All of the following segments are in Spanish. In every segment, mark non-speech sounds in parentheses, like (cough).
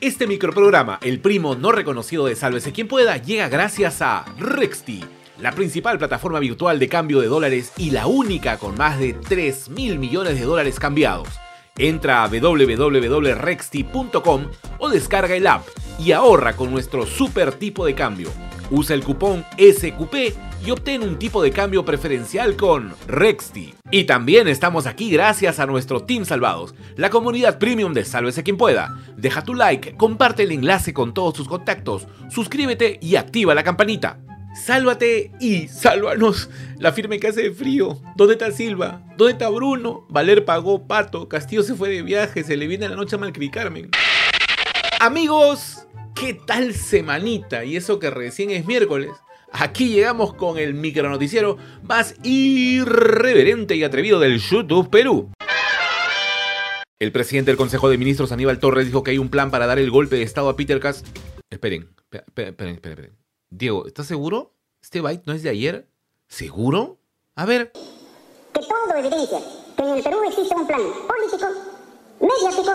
Este microprograma, el primo no reconocido de Sálvese quien pueda, llega gracias a Rexti, la principal plataforma virtual de cambio de dólares y la única con más de 3 mil millones de dólares cambiados. Entra a www.rexti.com o descarga el app y ahorra con nuestro super tipo de cambio. Usa el cupón SQP y obtén un tipo de cambio preferencial con Rexti. Y también estamos aquí gracias a nuestro Team Salvados, la comunidad premium de Sálvese quien pueda. Deja tu like, comparte el enlace con todos tus contactos, suscríbete y activa la campanita. Sálvate y sálvanos. La firme que hace de frío. ¿Dónde está Silva? ¿Dónde está Bruno? Valer pagó pato. Castillo se fue de viaje. Se le viene la noche a Malcri Carmen. Amigos, ¿qué tal semanita? Y eso que recién es miércoles. Aquí llegamos con el micronoticiero más irreverente y atrevido del YouTube Perú. El presidente del Consejo de Ministros, Aníbal Torres, dijo que hay un plan para dar el golpe de Estado a Peter Kass. Esperen, esperen, esperen, esperen. Diego, ¿estás seguro? ¿Este byte no es de ayer? ¿Seguro? A ver. Que todo evidencia que en el Perú existe un plan político, mediático,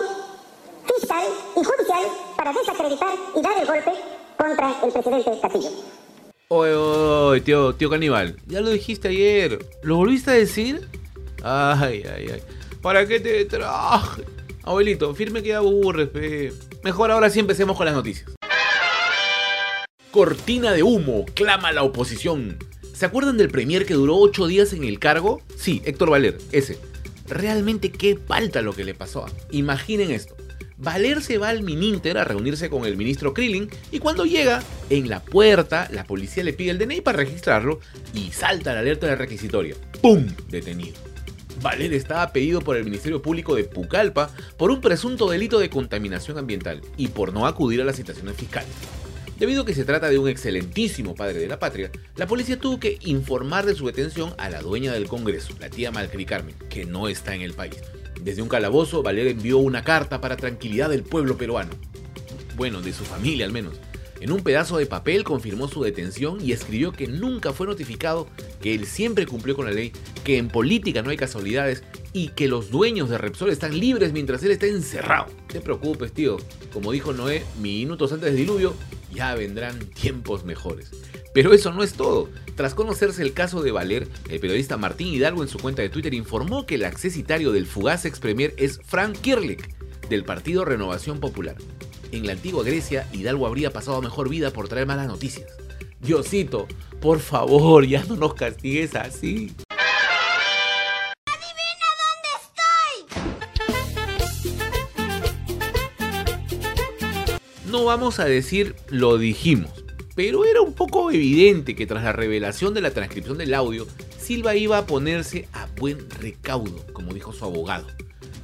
fiscal y judicial para desacreditar y dar el golpe contra el presidente Castillo. Oye, oye, tío, tío Caníbal, ya lo dijiste ayer. ¿Lo volviste a decir? Ay, ay, ay. ¿Para qué te traje? Abuelito, firme que aburres, pe. Mejor ahora sí empecemos con las noticias. Cortina de humo, clama la oposición. ¿Se acuerdan del premier que duró 8 días en el cargo? Sí, Héctor Valer, ese. Realmente qué falta lo que le pasó. Imaginen esto. Valer se va al Mininter a reunirse con el ministro Krillin y cuando llega, en la puerta, la policía le pide el DNI para registrarlo y salta la alerta de requisitoria. ¡Pum! Detenido. Valer estaba pedido por el Ministerio Público de Pucallpa por un presunto delito de contaminación ambiental y por no acudir a las citaciones fiscales. Debido a que se trata de un excelentísimo padre de la patria, la policía tuvo que informar de su detención a la dueña del Congreso, la tía Malcri Carmen, que no está en el país. Desde un calabozo, Valer envió una carta para tranquilidad del pueblo peruano. Bueno, de su familia al menos. En un pedazo de papel confirmó su detención y escribió que nunca fue notificado, que él siempre cumplió con la ley, que en política no hay casualidades y que los dueños de Repsol están libres mientras él está encerrado. No te preocupes, tío. Como dijo Noé, minutos antes del diluvio, ya vendrán tiempos mejores. Pero eso no es todo. Tras conocerse el caso de Valer, el periodista Martín Hidalgo en su cuenta de Twitter informó que el accesitario del fugaz ex premier es Frank Kirlik, del partido Renovación Popular. En la antigua Grecia, Hidalgo habría pasado mejor vida por traer malas noticias. Diosito, por favor, ya no nos castigues así. Vamos a decir lo dijimos, pero era un poco evidente que tras la revelación de la transcripción del audio, Silva iba a ponerse a buen recaudo, como dijo su abogado.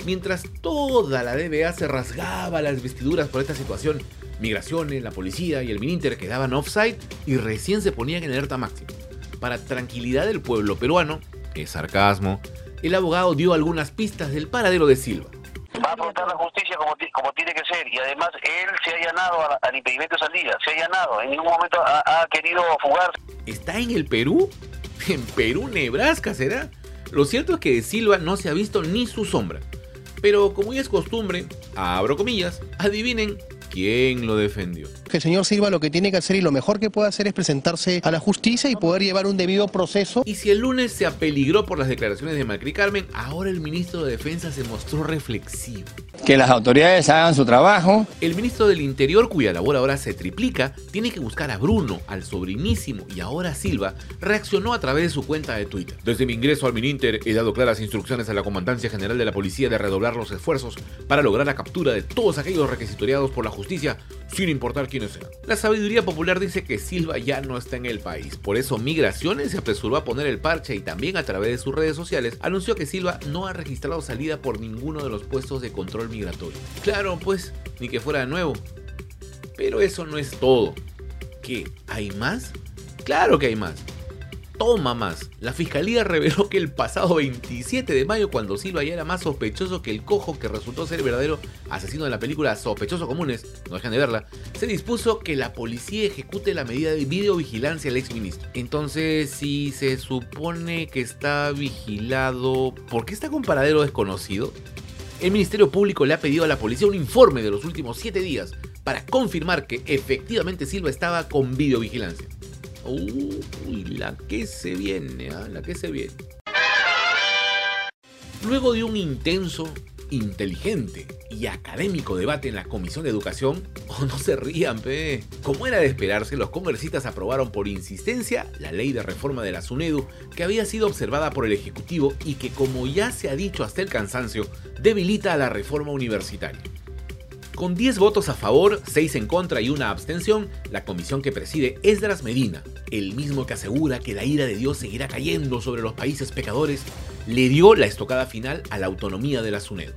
Mientras toda la DBA se rasgaba las vestiduras por esta situación, migraciones, la policía y el Mininter quedaban offside y recién se ponían en alerta máxima. Para tranquilidad del pueblo peruano, es sarcasmo, el abogado dio algunas pistas del paradero de Silva. A afrontar la justicia como, como tiene que ser y además él se ha allanado a- al impedimento de salida, se ha allanado, en ningún momento ha, ha querido fugar. ¿Está en el Perú? (laughs) ¿En Perú, Nebraska será? Lo cierto es que de Silva no se ha visto ni su sombra. Pero como ya es costumbre, abro comillas, adivinen quién lo defendió. Que el señor Silva lo que tiene que hacer y lo mejor que puede hacer es presentarse a la justicia y poder llevar un debido proceso. Y si el lunes se apeligró por las declaraciones de Macri Carmen, ahora el ministro de Defensa se mostró reflexivo. que las autoridades hagan su trabajo. El ministro del Interior, cuya labor ahora se triplica, tiene que buscar a Bruno, al sobrinísimo y ahora a Silva, reaccionó a través de su cuenta de Twitter. Desde mi ingreso al Mininter he dado claras instrucciones a la Comandancia General de la Policía de redoblar los esfuerzos para lograr la captura de todos aquellos requisitoriados por la justicia, sin importar quiénes sean. La sabiduría popular dice que Silva ya no está en el país, por eso Migraciones se apresuró a poner el parche y también a través de sus redes sociales anunció que Silva no ha registrado salida por ninguno de los puestos de control migratorio. Claro, pues, ni que fuera de nuevo. Pero eso no es todo. ¿Qué? ¿Hay más? Claro que hay más. Toma más. La fiscalía (laughs) reveló que el pasado 27 de mayo, cuando Silva ya era más sospechoso que el cojo que resultó ser el verdadero asesino de la película Sospechosos Comunes, no dejan de verla, se dispuso que la policía ejecute la medida de videovigilancia al exministro. Entonces, si se supone que está vigilado, ¿por qué está con paradero desconocido? El Ministerio Público le ha pedido a la policía un informe de los últimos 7 días para confirmar que efectivamente Silva estaba con videovigilancia. Uy, la que se viene, ¿ah? la que se viene. Luego de un intenso, inteligente y académico debate en la Comisión de Educación, (laughs) oh, no se rían, pe. Como era de esperarse, los congresistas aprobaron por insistencia la ley de reforma de la SUNEDU que había sido observada por el Ejecutivo y que, como ya se ha dicho hasta el cansancio, debilita la reforma universitaria. Con 10 votos a favor, 6 en contra y una abstención, la comisión que preside Esdras Medina, el mismo que asegura que la ira de Dios seguirá cayendo sobre los países pecadores, le dio la estocada final a la autonomía de la SUNED.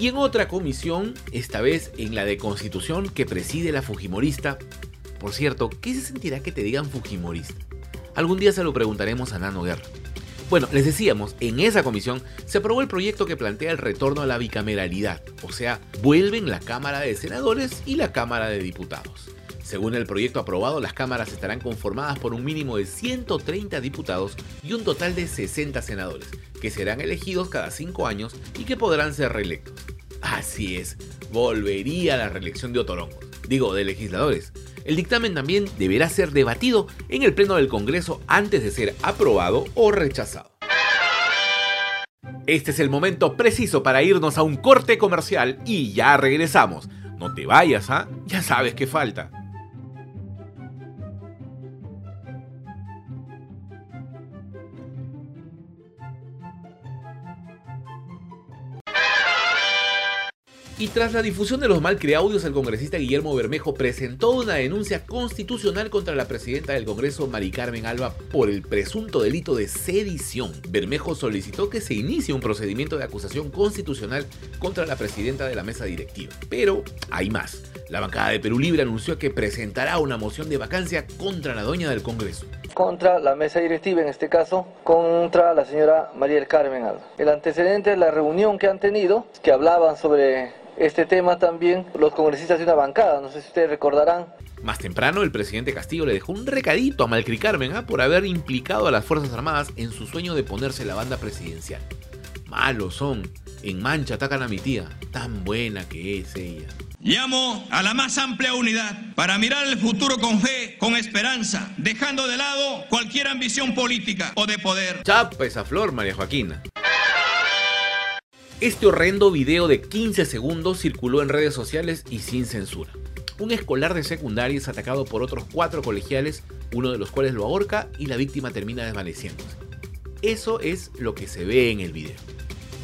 Y en otra comisión, esta vez en la de Constitución que preside la Fujimorista, por cierto, ¿qué se sentirá que te digan Fujimorista? Algún día se lo preguntaremos a Nano Guerra. Bueno, les decíamos, en esa comisión se aprobó el proyecto que plantea el retorno a la bicameralidad, o sea, vuelven la Cámara de Senadores y la Cámara de Diputados. Según el proyecto aprobado, las cámaras estarán conformadas por un mínimo de 130 diputados y un total de 60 senadores, que serán elegidos cada 5 años y que podrán ser reelectos. Así es, volvería a la reelección de Otorongo, digo, de legisladores. El dictamen también deberá ser debatido en el Pleno del Congreso antes de ser aprobado o rechazado. Este es el momento preciso para irnos a un corte comercial y ya regresamos. No te vayas, ¿ah? Ya sabes qué falta. Y tras la difusión de los malcriaudios, el congresista Guillermo Bermejo presentó una denuncia constitucional contra la presidenta del Congreso, Mari Carmen Alba, por el presunto delito de sedición. Bermejo solicitó que se inicie un procedimiento de acusación constitucional contra la presidenta de la mesa directiva. Pero hay más. La bancada de Perú Libre anunció que presentará una moción de vacancia contra la dueña del Congreso contra la mesa directiva, en este caso, contra la señora María Carmen Alba. El antecedente de la reunión que han tenido, que hablaban sobre este tema también los congresistas de una bancada, no sé si ustedes recordarán. Más temprano, el presidente Castillo le dejó un recadito a Malcri Carmen ¿ah? por haber implicado a las Fuerzas Armadas en su sueño de ponerse la banda presidencial. Malos son, en mancha atacan a mi tía, tan buena que es ella. Llamo a la más amplia unidad para mirar el futuro con fe, con esperanza, dejando de lado cualquier ambición política o de poder. Chapa esa flor, María Joaquina. Este horrendo video de 15 segundos circuló en redes sociales y sin censura. Un escolar de secundaria es atacado por otros cuatro colegiales, uno de los cuales lo ahorca y la víctima termina desvaneciéndose. Eso es lo que se ve en el video.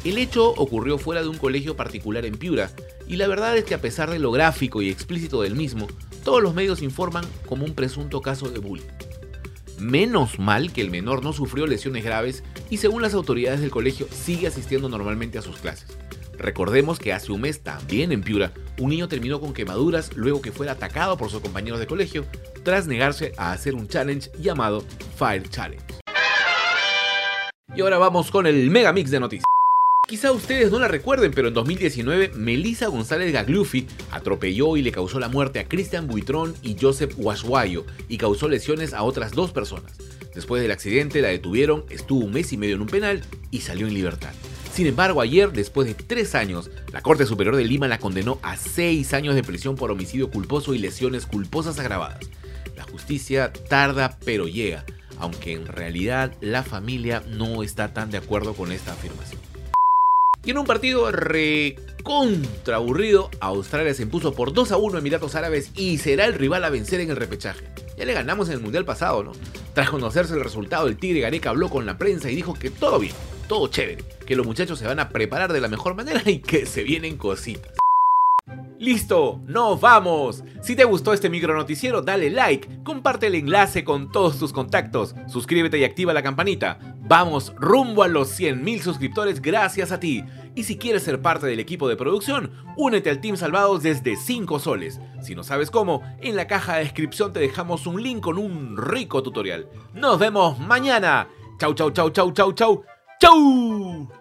El hecho ocurrió fuera de un colegio particular en Piura, y la verdad es que a pesar de lo gráfico y explícito del mismo, todos los medios informan como un presunto caso de bullying. Menos mal que el menor no sufrió lesiones graves y según las autoridades del colegio sigue asistiendo normalmente a sus clases. Recordemos que hace un mes también en Piura, un niño terminó con quemaduras luego que fuera atacado por sus compañeros de colegio tras negarse a hacer un challenge llamado Fire Challenge. Y ahora vamos con el mega mix de noticias. Quizá ustedes no la recuerden, pero en 2019 Melissa González Gaglufi atropelló y le causó la muerte a Cristian Buitrón y Joseph Guasguayo y causó lesiones a otras dos personas. Después del accidente la detuvieron, estuvo un mes y medio en un penal y salió en libertad. Sin embargo, ayer, después de tres años, la Corte Superior de Lima la condenó a seis años de prisión por homicidio culposo y lesiones culposas agravadas. La justicia tarda pero llega, aunque en realidad la familia no está tan de acuerdo con esta afirmación. Y en un partido recontra aburrido, Australia se impuso por 2 a 1 a Emiratos Árabes y será el rival a vencer en el repechaje. Ya le ganamos en el mundial pasado, ¿no? Tras conocerse el resultado, el Tigre Gareca habló con la prensa y dijo que todo bien, todo chévere, que los muchachos se van a preparar de la mejor manera y que se vienen cositas. ¡Listo! ¡Nos vamos! Si te gustó este micro noticiero, dale like, comparte el enlace con todos tus contactos, suscríbete y activa la campanita. Vamos rumbo a los 100.000 suscriptores gracias a ti. Y si quieres ser parte del equipo de producción, únete al Team Salvados desde 5 soles. Si no sabes cómo, en la caja de descripción te dejamos un link con un rico tutorial. Nos vemos mañana. Chau, chau, chau, chau, chau, chau. ¡Chau!